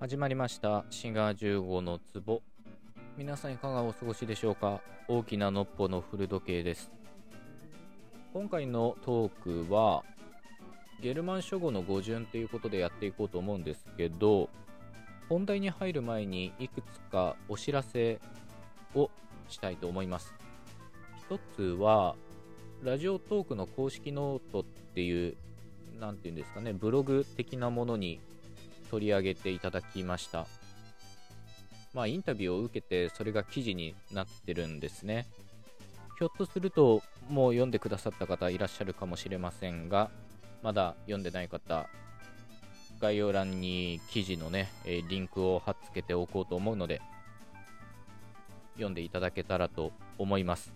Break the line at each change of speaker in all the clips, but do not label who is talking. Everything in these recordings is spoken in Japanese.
始まりました。滋賀15の壺。皆さんいかがお過ごしでしょうか？大きなのっぽの古時計です。今回のトークはゲルマン諸語の語順ということでやっていこうと思うんですけど本題に入る前にいくつかお知らせをしたいと思います。一つはラジオトークの公式ノートっていう何て言うんですかねブログ的なものに取り上げていただきました。まあインタビューを受けてそれが記事になってるんですね。ひょっとするともう読んでくださった方いらっしゃるかもしれませんがまだ読んでない方概要欄に記事のね、えリンクを貼っつけておこうと思うので読んでいただけたらと思います。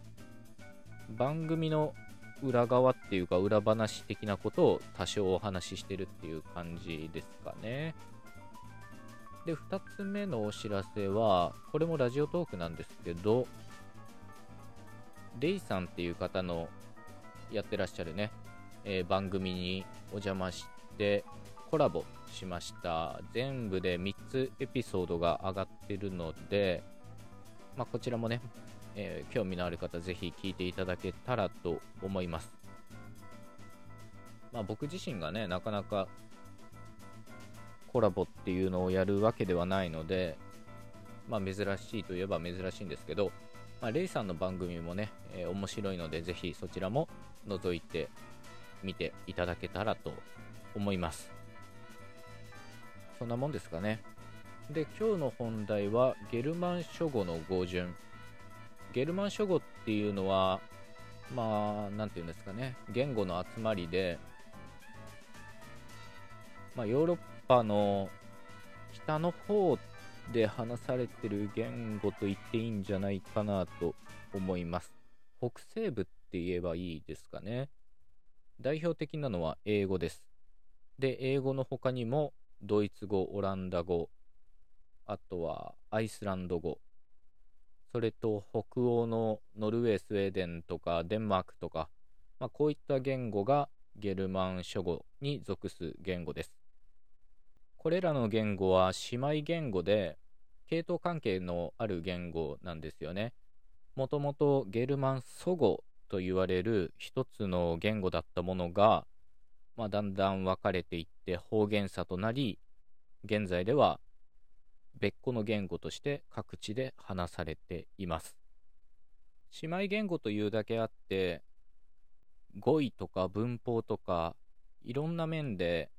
番組の裏側っていうか裏話的なことを多少お話ししてるっていう感じですかね。で2つ目のお知らせはこれもラジオトークなんですけどレイさんっていう方のやってらっしゃるね、えー、番組にお邪魔してコラボしました。全部で3つエピソードが上がってるので、まあ、こちらもね、えー、興味のある方ぜひ聞いていただけたらと思います、まあ、僕自身がねなかなかコラボっていうのをやるわけではないので、まあ、珍しいといえば珍しいんですけど、まあ、レイさんの番組もね、えー、面白いのでぜひそちらも覗いてみていただけたらと思います。そんなもんですかね。で今日の本題はゲルマン諸語の語順。ゲルマン諸語っていうのはまあ何て言うんですかね言語の集まりでまあ、ヨーロッパの北の方で話されてる言語と言っていいんじゃないかなと思います。北西部って言えばいいですかね。代表的なのは英語です。で、英語の他にもドイツ語、オランダ語、あとはアイスランド語、それと北欧のノルウェー、スウェーデンとかデンマークとか、まあ、こういった言語がゲルマン諸語に属す言語です。これらの言語は姉妹言語で系統関係のある言語なんですよね。もともとゲルマン祖語と言われる一つの言語だったものが、まあ、だんだん分かれていって方言差となり現在では別個の言語として各地で話されています。姉妹言語というだけあって語彙とか文法とかいろんな面で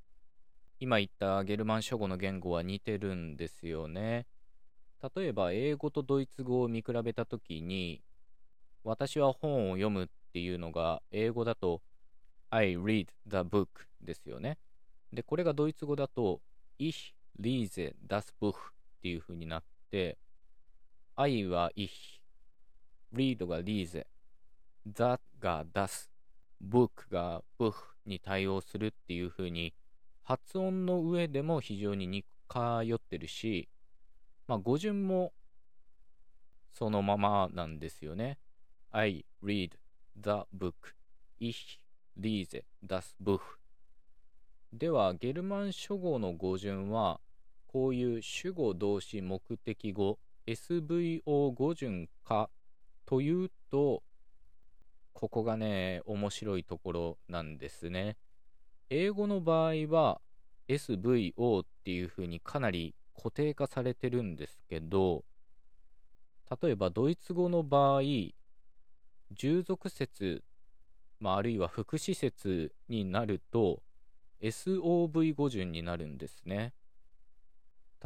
今言ったゲルマン諸語の言語は似てるんですよね。例えば英語とドイツ語を見比べた時に私は本を読むっていうのが英語だと I read the book ですよね。で、これがドイツ語だと Ich lese das Buch っていう風になって I は Ich、read が lese、that が das、book が buch に対応するっていう風に発音の上でも非常に似通ってるし、まあ、語順もそのままなんですよね。I read the book. Ich lese das Buch. では、ゲルマン諸語の語順は、こういう主語動詞目的語 SVO 語順かというと、ここがね、面白いところなんですね。英語の場合は SVO っていう風にかなり固定化されてるんですけど、例えばドイツ語の場合、従属説、まあ、あるいは副詞説になると SOV 語順になるんですね。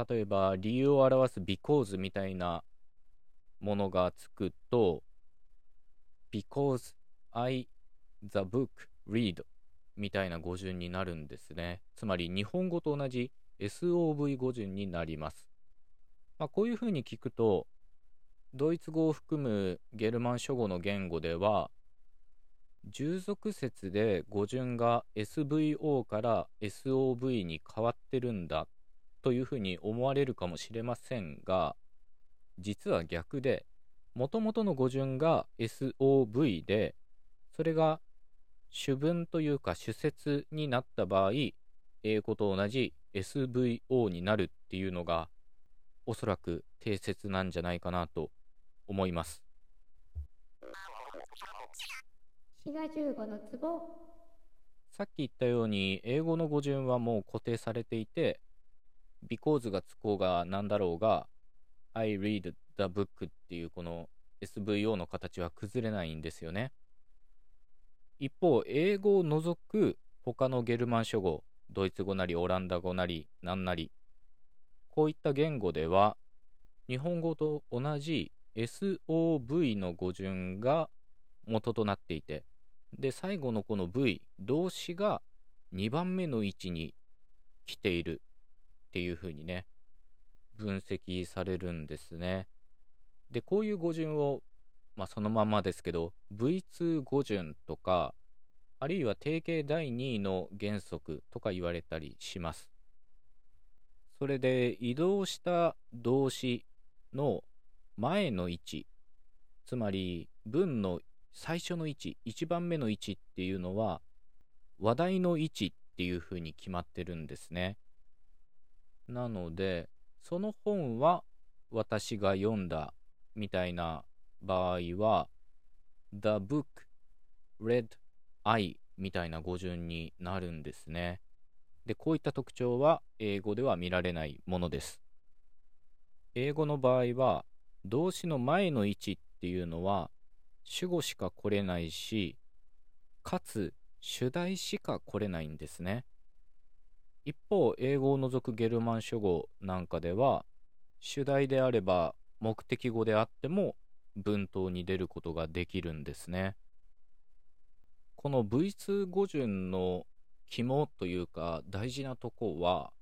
例えば理由を表す because みたいなものがつくと because I the book read みたいな語順になるんですね。つまり日本語と同じ SOV 語順になります。まあ、こういうふうに聞くと、ドイツ語を含むゲルマン諸語の言語では、従属説で語順が SVO から SOV に変わってるんだというふうに思われるかもしれませんが、実は逆で、もともとの語順が SOV で、それが主文というか主説になった場合、英語と同じ SVO になるっていうのがおそらく定説なんじゃないかなと思います。
滋賀15のツボ
さっき言ったように英語の語順はもう固定されていて because がつこうがなんだろうが I read the book っていうこの SVO の形は崩れないんですよね。一方英語を除く他のゲルマン諸語ドイツ語なりオランダ語なり何なりこういった言語では日本語と同じ SOV の語順が元となっていてで最後のこの V 動詞が2番目の位置に来ている。っていう風にね分析されるんですね。でこういう語順をまあそのままですけど V2 語順とかあるいは定型第2位の原則とか言われたりします。それで移動した動詞の前の位置つまり文の最初の位置1番目の位置っていうのは話題の位置っていう風に決まってるんですね。なのでその本は私が読んだみたいな場合は The book read I みたいな語順になるんですね。でこういった特徴は英語では見られないものです。英語の場合は動詞の前の位置っていうのは主語しか来れないしかつ主題しか来れないんですね。一方英語を除くゲルマン諸語なんかでは主題であれば目的語であっても文頭に出ることができるんですねこの V2 語順の肝というか大事なとこは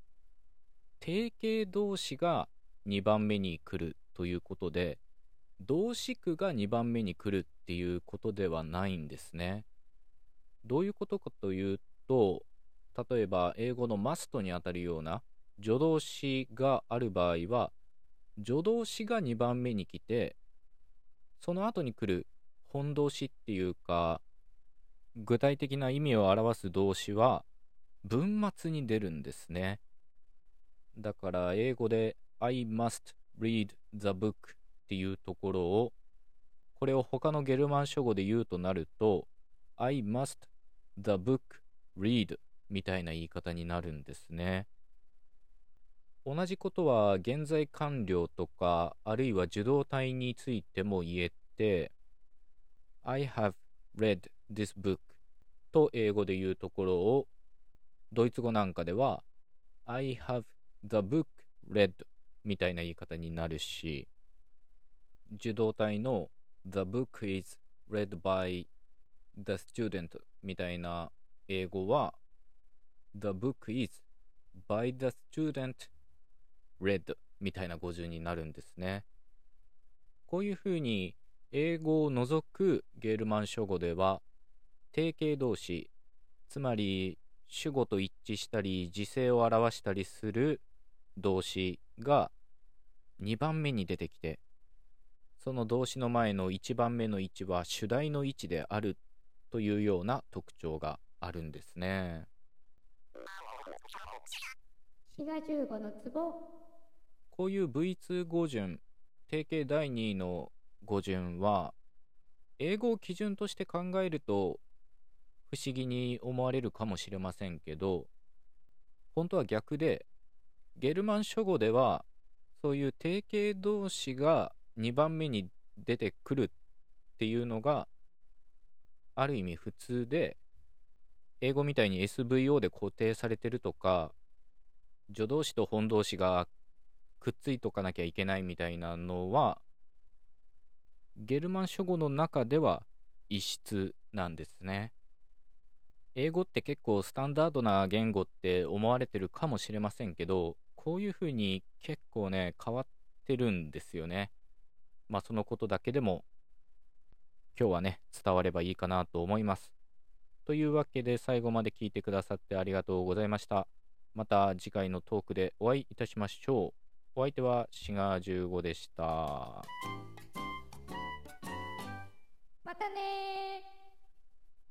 定型動詞が2番目に来るということで動詞句が2番目に来るっていうことではないんですね。どういうことかというと例えば英語のマストにあたるような助動詞がある場合は助動詞が2番目に来てその後に来る本動詞っていうか具体的な意味を表す動詞は文末に出るんですね。だから英語で I must read the book っていうところをこれを他のゲルマン諸語で言うとなると I must the book read みたいな言い方になるんですね。同じことは現在完了とかあるいは受動体についても言えて I have read this book と英語で言うところをドイツ語なんかでは I have the book read みたいな言い方になるし受動体の The book is read by the student みたいな英語は The book is by the student read みたいな語順になるんですね。こういうふうに英語を除くゲールマン諸語では定型動詞つまり主語と一致したり時制を表したりする動詞が2番目に出てきてその動詞の前の1番目の位置は主題の位置であるというような特徴があるんですね。
の
こういう V2 語順定型第2位の語順は英語を基準として考えると不思議に思われるかもしれませんけど本当は逆でゲルマン諸語ではそういう定型動詞が2番目に出てくるっていうのがある意味普通で英語みたいに SVO で固定されてるとか助動詞と本動詞がくっついとかなきゃいけないみたいなのはゲルマン諸語の中では異質なんですね。英語って結構スタンダードな言語って思われてるかもしれませんけどこういうふうに結構ね変わってるんですよね。まあ、そのことだけでも今日はね、伝わればいいかなと思います。というわけで最後まで聞いてくださってありがとうございました。また次回のトークでお会いいたしましょう。お相手はシガー15でした。
またね